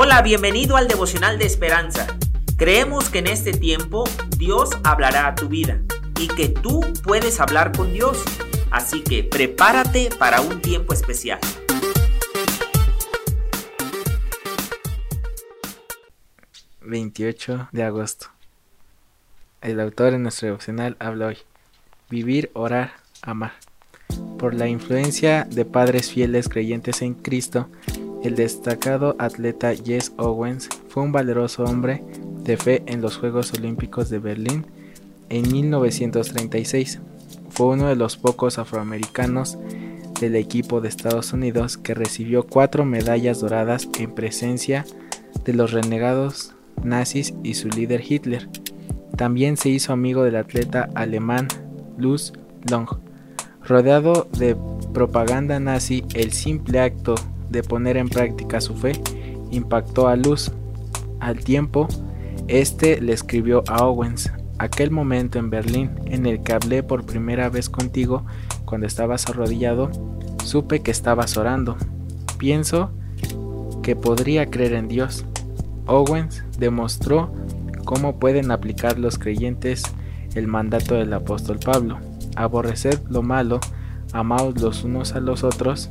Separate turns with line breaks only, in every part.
Hola, bienvenido al devocional de esperanza. Creemos que en este tiempo Dios hablará a tu vida y que tú puedes hablar con Dios. Así que prepárate para un tiempo especial.
...28 de agosto... El autor en nuestro devocional habla hoy... ...vivir, orar, amar... ...por la influencia de padres fieles creyentes en Cristo... El destacado atleta Jess Owens fue un valeroso hombre de fe en los Juegos Olímpicos de Berlín en 1936. Fue uno de los pocos afroamericanos del equipo de Estados Unidos que recibió cuatro medallas doradas en presencia de los renegados nazis y su líder Hitler. También se hizo amigo del atleta alemán Luz Long. Rodeado de propaganda nazi, el simple acto de poner en práctica su fe impactó a Luz. Al tiempo, este le escribió a Owens, aquel momento en Berlín en el que hablé por primera vez contigo cuando estabas arrodillado, supe que estabas orando. Pienso que podría creer en Dios. Owens demostró cómo pueden aplicar los creyentes el mandato del apóstol Pablo. Aborreced lo malo, amaos los unos a los otros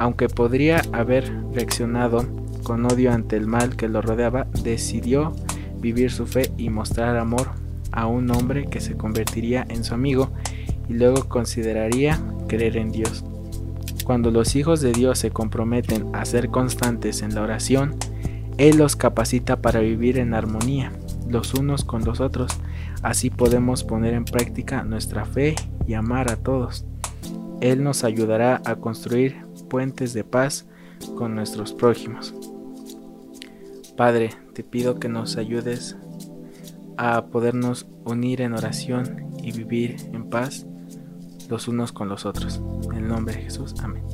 aunque podría haber reaccionado con odio ante el mal que lo rodeaba, decidió vivir su fe y mostrar amor a un hombre que se convertiría en su amigo y luego consideraría creer en Dios. Cuando los hijos de Dios se comprometen a ser constantes en la oración, Él los capacita para vivir en armonía los unos con los otros. Así podemos poner en práctica nuestra fe y amar a todos. Él nos ayudará a construir puentes de paz con nuestros prójimos. Padre, te pido que nos ayudes a podernos unir en oración y vivir en paz los unos con los otros. En el nombre de Jesús, amén.